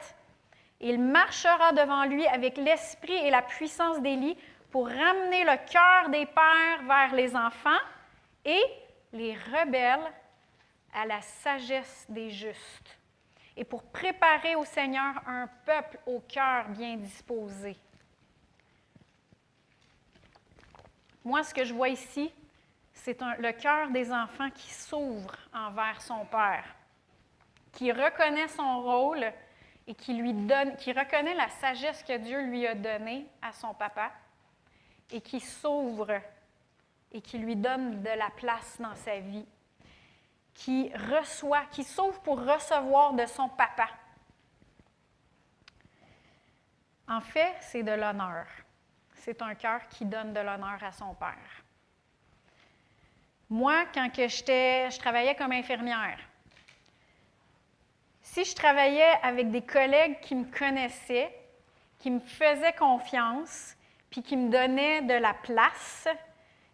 Il marchera devant lui avec l'esprit et la puissance d'Élie pour ramener le cœur des pères vers les enfants et les rebelles à la sagesse des justes, et pour préparer au Seigneur un peuple au cœur bien disposé. Moi, ce que je vois ici, c'est le cœur des enfants qui s'ouvre envers son Père, qui reconnaît son rôle et qui lui donne, qui reconnaît la sagesse que Dieu lui a donnée à son papa et qui s'ouvre et qui lui donne de la place dans sa vie, qui reçoit, qui s'ouvre pour recevoir de son papa. En fait, c'est de l'honneur. C'est un cœur qui donne de l'honneur à son père. Moi, quand que je travaillais comme infirmière, si je travaillais avec des collègues qui me connaissaient, qui me faisaient confiance, puis qui me donnaient de la place,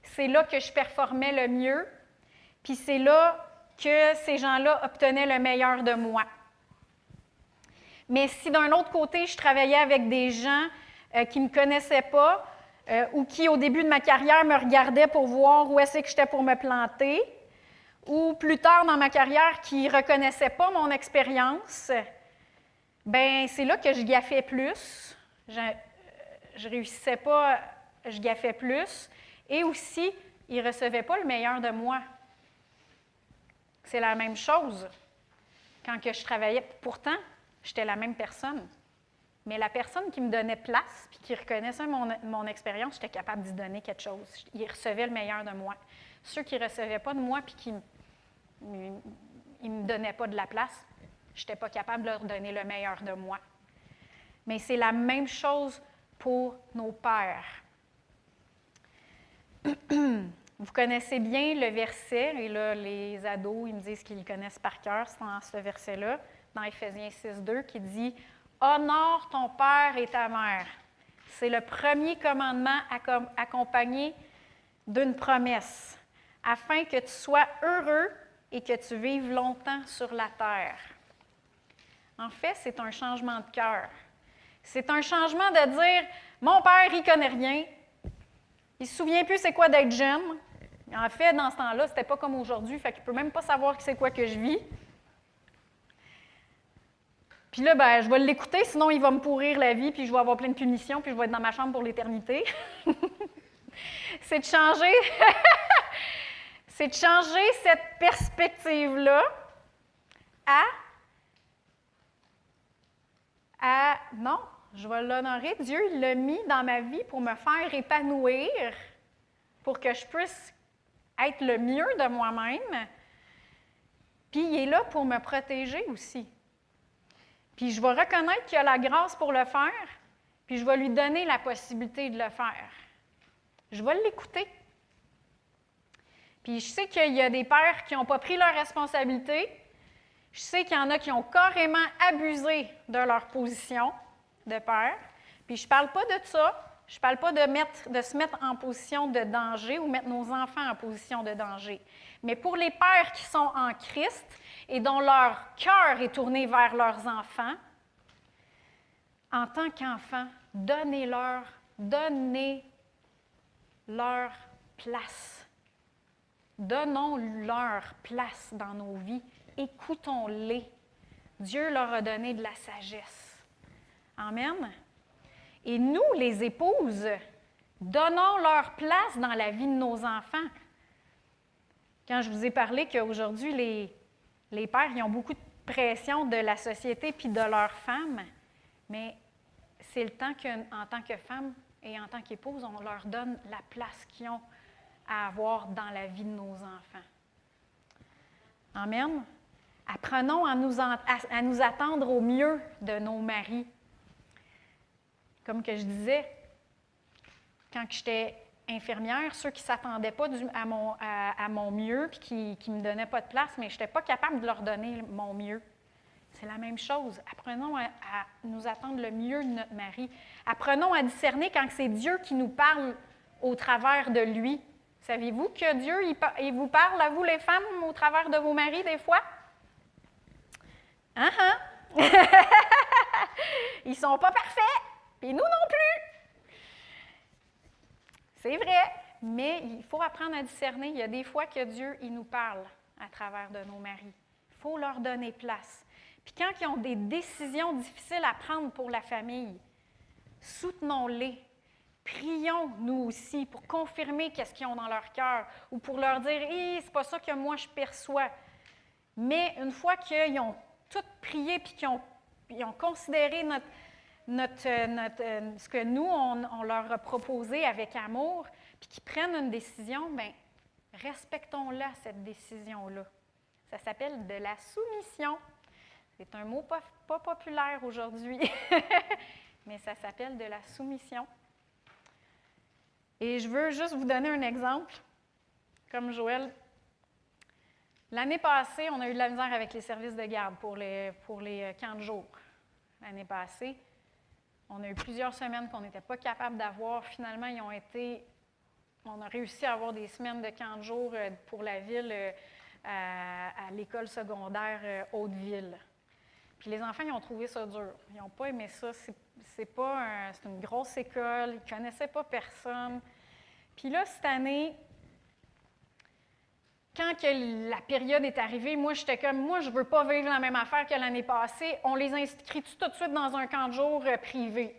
c'est là que je performais le mieux, puis c'est là que ces gens-là obtenaient le meilleur de moi. Mais si d'un autre côté, je travaillais avec des gens euh, qui ne me connaissaient pas euh, ou qui, au début de ma carrière, me regardaient pour voir où est-ce que j'étais pour me planter, ou plus tard dans ma carrière qui ne reconnaissaient pas mon expérience, ben c'est là que je gaffais plus. Je ne réussissais pas, je gaffais plus. Et aussi, ils ne recevaient pas le meilleur de moi. C'est la même chose quand je travaillais. Pourtant, j'étais la même personne. Mais la personne qui me donnait place puis qui reconnaissait mon, expérience, j'étais capable d'y donner quelque chose. Ils recevaient le meilleur de moi. Ceux qui ne recevaient pas de moi puis qui ne me donnaient pas de la place. Je n'étais pas capable de leur donner le meilleur de moi. Mais c'est la même chose pour nos pères. Vous connaissez bien le verset, et là, les ados, ils me disent qu'ils le connaissent par cœur, c'est dans ce verset-là, dans Éphésiens 6, 2, qui dit Honore ton père et ta mère. C'est le premier commandement accompagné d'une promesse, afin que tu sois heureux et que tu vives longtemps sur la terre. En fait, c'est un changement de cœur. C'est un changement de dire Mon père, il connaît rien. Il ne se souvient plus c'est quoi d'être jeune. En fait, dans ce temps-là, ce n'était pas comme aujourd'hui, fait qu'il ne peut même pas savoir c'est quoi que je vis. Puis là, ben, je vais l'écouter, sinon il va me pourrir la vie, puis je vais avoir plein de punitions, puis je vais être dans ma chambre pour l'éternité. c'est de changer c'est de changer cette perspective-là à, à non, je vais l'honorer. Dieu l'a mis dans ma vie pour me faire épanouir, pour que je puisse être le mieux de moi-même. Puis il est là pour me protéger aussi. Puis je vais reconnaître qu'il a la grâce pour le faire, puis je vais lui donner la possibilité de le faire. Je vais l'écouter. Puis je sais qu'il y a des pères qui n'ont pas pris leur responsabilité. Je sais qu'il y en a qui ont carrément abusé de leur position de père. Puis je ne parle pas de ça. Je ne parle pas de, se mettre en position de danger ou mettre nos enfants en position de danger. Mais pour les pères qui sont en Christ et dont leur cœur est tourné vers leurs enfants, en tant qu'enfants, donnez-leur, donnez-leur place Donnons-leur place dans nos vies. Écoutons-les. Dieu leur a donné de la sagesse. Amen. Et nous, les épouses, donnons leur place dans la vie de nos enfants. Quand je vous ai parlé qu'aujourd'hui, les, les pères ont beaucoup de pression de la société puis de leurs femmes, mais c'est le temps qu'en tant que femme et en tant qu'épouse, on leur donne la place qu'ils ont à avoir dans la vie de nos enfants. Amen. Apprenons à nous, à, nous attendre au mieux de nos maris. Comme que je disais, quand j'étais infirmière, ceux qui ne s'attendaient pas à mon, à, mon, mieux puis qui ne me donnaient pas de place, mais je n'étais pas capable de leur donner mon mieux. C'est la même chose. Apprenons à, à, nous attendre le mieux de notre mari. Apprenons à discerner quand c'est Dieu qui nous parle au travers de lui. Saviez-vous que Dieu, il, vous parle à vous, les femmes, au travers de vos maris, des fois? Hein, hein? Ils ne sont pas parfaits, puis nous non plus. C'est vrai, mais il faut apprendre à discerner. Il y a des fois que Dieu, il nous parle à travers de nos maris. Il faut leur donner place. Puis quand ils ont des décisions difficiles à prendre pour la famille, soutenons-les, prions nous aussi pour confirmer qu'est-ce qu'ils ont dans leur cœur ou pour leur dire Hé, c'est pas ça que moi je perçois. Mais une fois qu'ils ont tout prié puis qu'ils ont ils ont considéré notre, notre, euh, ce que nous, on, leur a proposé avec amour, puis qu'ils prennent une décision, bien, respectons-la, cette décision-là. Ça s'appelle de la soumission. C'est un mot pas, populaire aujourd'hui, mais ça s'appelle de la soumission. Et je veux juste vous donner un exemple. Comme Joël, l'année passée, on a eu de la misère avec les services de garde pour les, pour les camps de jour. L'année passée, on a eu plusieurs semaines qu'on n'était pas capable d'avoir. Finalement, ils ont été. On a réussi à avoir des semaines de camp de jour euh, pour la ville euh, à, l'école secondaire euh, Haute-Ville. Puis les enfants, ils ont trouvé ça dur. Ils n'ont pas aimé ça. C'est pas un, c'est une grosse école. Ils ne connaissaient pas personne. Puis là, cette année, quand que la période est arrivée, moi, j'étais comme, moi, je ne veux pas vivre la même affaire que l'année passée. On les inscrit tout de suite dans un camp de jour euh, privé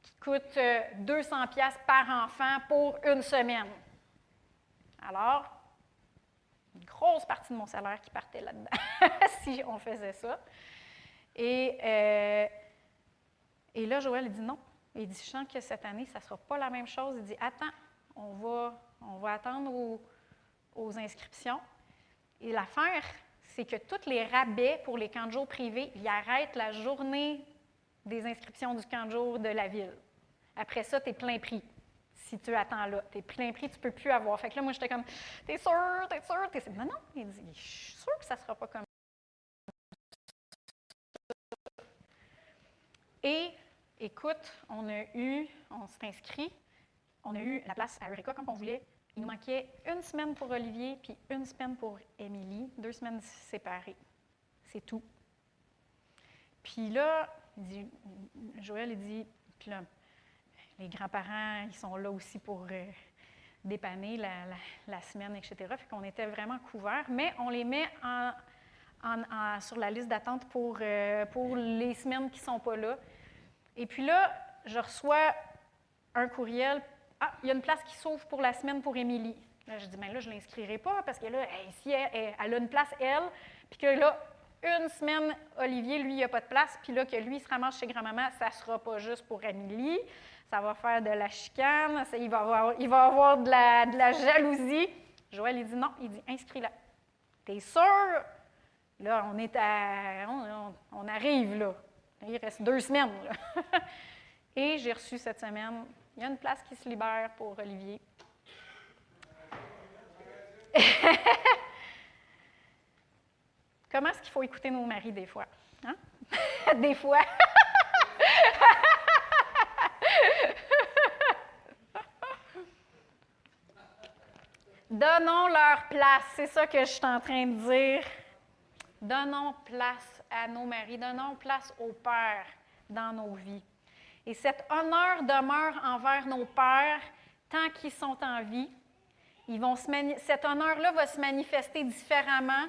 qui coûte 200 euh, pièces par enfant pour une semaine. Alors, une grosse partie de mon salaire qui partait là-dedans si on faisait ça. Et, euh, et là, Joël dit non. Il dit, je sens que cette année, ça ne sera pas la même chose. Il dit, attends, on va, on va attendre aux, aux inscriptions. Et l'affaire, c'est que tous les rabais pour les camps de jour privés, ils arrêtent la journée des inscriptions du camp de jour de la ville. Après ça, tu es plein prix. Si tu attends là, tu es plein prix, tu ne peux plus avoir. Fait que là, moi, j'étais comme, t'es sûr, t'es sûr, t'es sûr. Non, non, il dit, je suis sûr que ça ne sera pas comme Et écoute, on a eu, on s'est inscrit, on a eu la place à Eureka comme on voulait. Il nous manquait une semaine pour Olivier, puis une semaine pour Émilie, deux semaines séparées. C'est tout. Puis là, Joël, il dit, puis là, les grands-parents, ils sont là aussi pour euh, dépanner la, semaine, etc. Fait qu'on était vraiment couverts, mais on les met sur la liste d'attente pour, euh, pour les semaines qui ne sont pas là. Et puis là, je reçois un courriel. Ah, il y a une place qui s'ouvre pour la semaine pour Émilie. Là, je dis, bien là, je ne l'inscrirai pas parce que là, si elle, elle, a une place, elle, puis que là, une semaine, Olivier, lui, il n'y a pas de place, puis là, que lui, il se ramasse chez grand-maman, ça ne sera pas juste pour Émilie, ça va faire de la chicane, il, va avoir, il va avoir de la, de la jalousie. Joël, il dit non, il dit, inscris-la. T'es sûr? Là, on est à. On, on, arrive, là. Il reste deux semaines, là. Et j'ai reçu cette semaine, il y a une place qui se libère pour Olivier. Comment est-ce qu'il faut écouter nos maris des fois? Hein? des fois. Donnons leur place, c'est ça que je suis en train de dire. Donnons place à nos maris, donnons place au Père dans nos vies. Et cet honneur demeure envers nos pères tant qu'ils sont en vie. Ils vont se cet honneur-là va se manifester différemment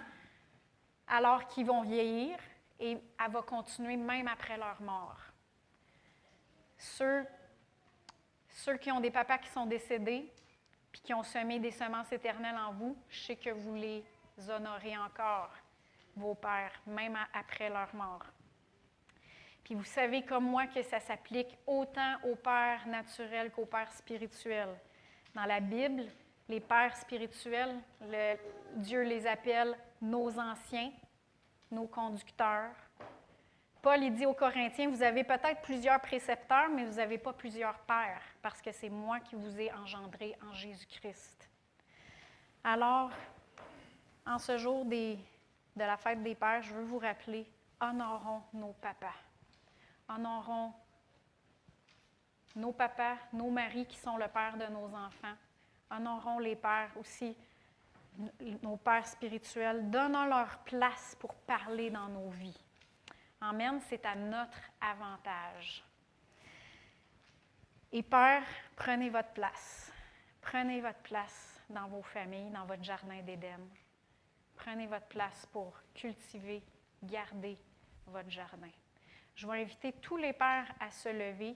alors qu'ils vont vieillir et elle va continuer même après leur mort. Ceux, ceux qui ont des papas qui sont décédés puis qui ont semé des semences éternelles en vous, je sais que vous les honorez encore vos pères, même après leur mort. Puis vous savez comme moi que ça s'applique autant aux pères naturels qu'aux pères spirituels. Dans la Bible, les pères spirituels, Dieu les appelle nos anciens, nos conducteurs. Paul il dit aux Corinthiens, vous avez peut-être plusieurs précepteurs, mais vous n'avez pas plusieurs pères, parce que c'est moi qui vous ai engendré en Jésus-Christ. Alors, en ce jour de la fête des pères, je veux vous rappeler, honorons nos papas. Honorons nos papas, nos maris qui sont le père de nos enfants. Honorons les pères aussi, nos pères spirituels. Donnons leur place pour parler dans nos vies. Amen, c'est à notre avantage. Et père, prenez votre place. Prenez votre place dans vos familles, dans votre jardin d'Éden. Prenez votre place pour cultiver, garder votre jardin. Je vais inviter tous les pères à se lever.